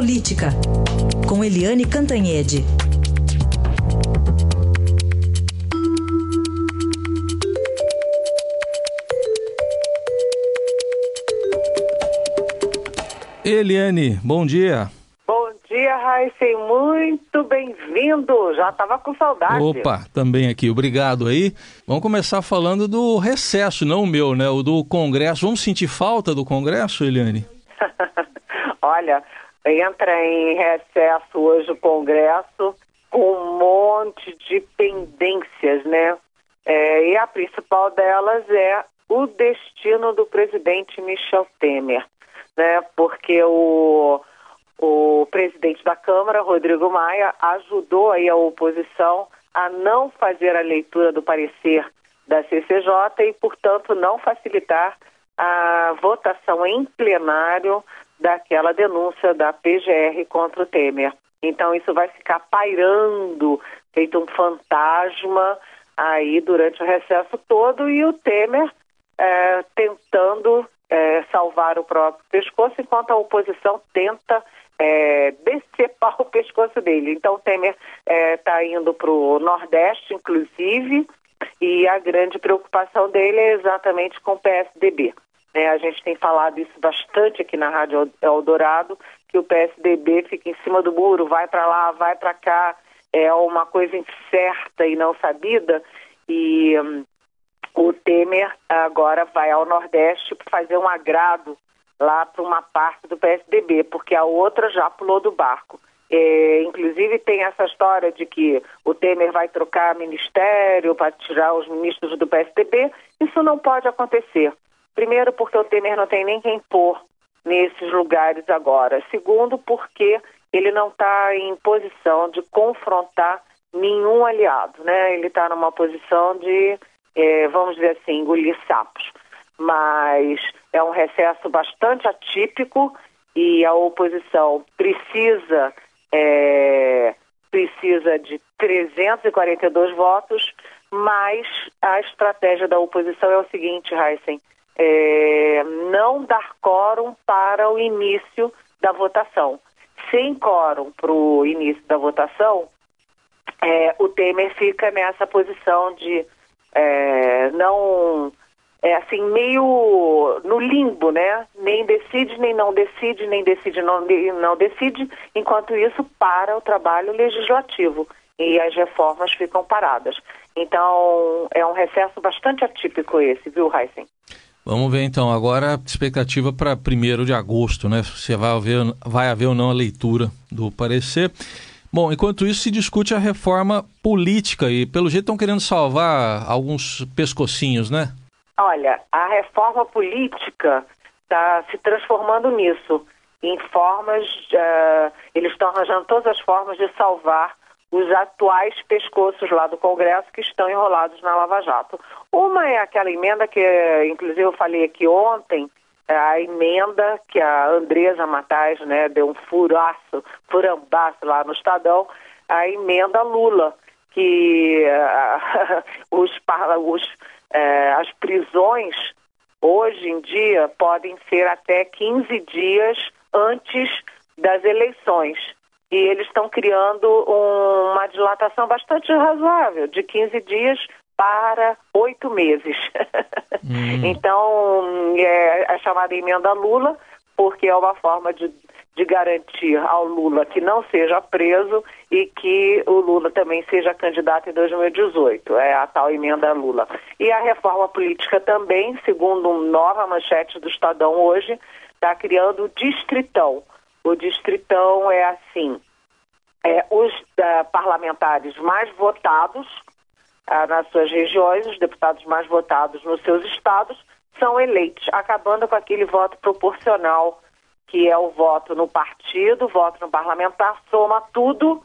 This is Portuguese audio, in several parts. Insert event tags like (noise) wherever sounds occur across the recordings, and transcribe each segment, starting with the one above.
Política, com Eliane Cantanhede. Eliane, bom dia. Bom dia, Raíssen, muito bem-vindo. Já estava com saudade. Opa, também aqui, obrigado aí. Vamos começar falando do recesso, não o meu, né? O do Congresso. Vamos sentir falta do Congresso, Eliane? (laughs) Olha, entra em recesso hoje o Congresso com um monte de pendências, né? É, e a principal delas é o destino do presidente Michel Temer, né? Porque o, o presidente da Câmara, Rodrigo Maia, ajudou aí a oposição a não fazer a leitura do parecer da CCJ e, portanto, não facilitar a votação em plenário daquela denúncia da PGR contra o Temer. Então isso vai ficar pairando, feito um fantasma aí durante o recesso todo e o Temer é, tentando é, salvar o próprio pescoço, enquanto a oposição tenta é, (laughs) decepar o pescoço dele. Então o Temer está indo para o Nordeste, inclusive, e a grande preocupação dele é exatamente com o PSDB. Né? A gente tem falado isso bastante aqui na Rádio Eldorado, que o PSDB fica em cima do muro, vai para lá, vai para cá, é uma coisa incerta e não sabida. E hum, o Temer agora vai ao Nordeste fazer um agrado lá para uma parte do PSDB, porque a outra já pulou do barco. É, inclusive tem essa história de que o Temer vai trocar ministério para tirar os ministros do PSDB. Isso não pode acontecer. Primeiro, porque o Temer não tem nem quem pôr nesses lugares agora. Segundo, porque ele não está em posição de confrontar nenhum aliado, né? Ele está numa posição de, é, vamos dizer assim, engolir sapos. Mas é um recesso bastante atípico e a oposição precisa é, precisa de 342 votos, mas a estratégia da oposição é o seguinte, Heisen, é, não dar quórum para o início da votação. Sem quórum para o início da votação, é, o Temer fica nessa posição de é, não é assim meio no limbo, né? Nem decide, nem não decide, nem decide, não, não decide. Enquanto isso, para o trabalho legislativo e as reformas ficam paradas. Então, é um recesso bastante atípico esse, viu, Heisen? Vamos ver então, agora a expectativa para 1 de agosto, né? Se vai haver, vai haver ou não a leitura do parecer. Bom, enquanto isso se discute a reforma política e pelo jeito estão querendo salvar alguns pescocinhos, né? Olha, a reforma política está se transformando nisso, em formas, uh, eles estão arranjando todas as formas de salvar os atuais pescoços lá do Congresso que estão enrolados na Lava Jato. Uma é aquela emenda que, inclusive, eu falei aqui ontem, é a emenda que a Andresa Matais né, deu um furaço, furambaço lá no Estadão, a emenda Lula, que uh, (laughs) os, os, uh, as prisões hoje em dia podem ser até 15 dias antes das eleições e eles estão criando um, uma dilatação bastante razoável, de 15 dias para oito meses. Hum. (laughs) então, é a chamada emenda Lula, porque é uma forma de, de garantir ao Lula que não seja preso e que o Lula também seja candidato em 2018. É a tal emenda Lula. E a reforma política também, segundo nova manchete do Estadão hoje, está criando o distritão o distritão é assim: é, os uh, parlamentares mais votados uh, nas suas regiões, os deputados mais votados nos seus estados, são eleitos, acabando com aquele voto proporcional, que é o voto no partido, voto no parlamentar, soma tudo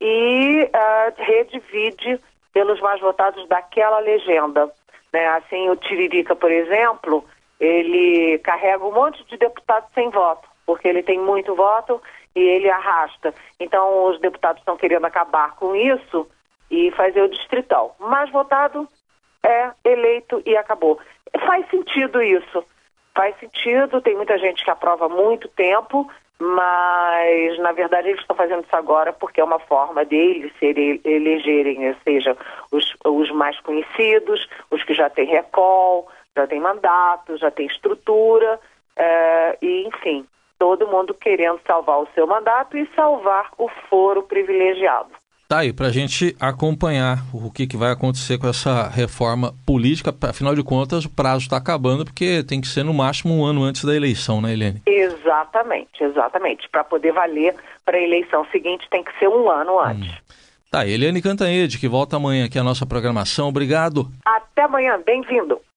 e uh, redivide pelos mais votados daquela legenda. Né? Assim, o Tiririca, por exemplo, ele carrega um monte de deputados sem voto porque ele tem muito voto e ele arrasta. Então, os deputados estão querendo acabar com isso e fazer o distritão. Mais votado é eleito e acabou. Faz sentido isso. Faz sentido, tem muita gente que aprova há muito tempo mas na verdade eles estão fazendo isso agora porque é uma forma deles se elegerem, ou seja, os, os mais conhecidos, os que já têm recall, já têm mandato, já têm estrutura, é, e enfim, todo mundo querendo salvar o seu mandato e salvar o foro privilegiado. Tá aí, para a gente acompanhar o que, que vai acontecer com essa reforma política. Afinal de contas, o prazo está acabando, porque tem que ser no máximo um ano antes da eleição, né, Helene? Exatamente, exatamente. Para poder valer para a eleição seguinte, tem que ser um ano antes. Hum. Tá, Helene Cantanhede, que volta amanhã aqui à nossa programação. Obrigado. Até amanhã, bem-vindo.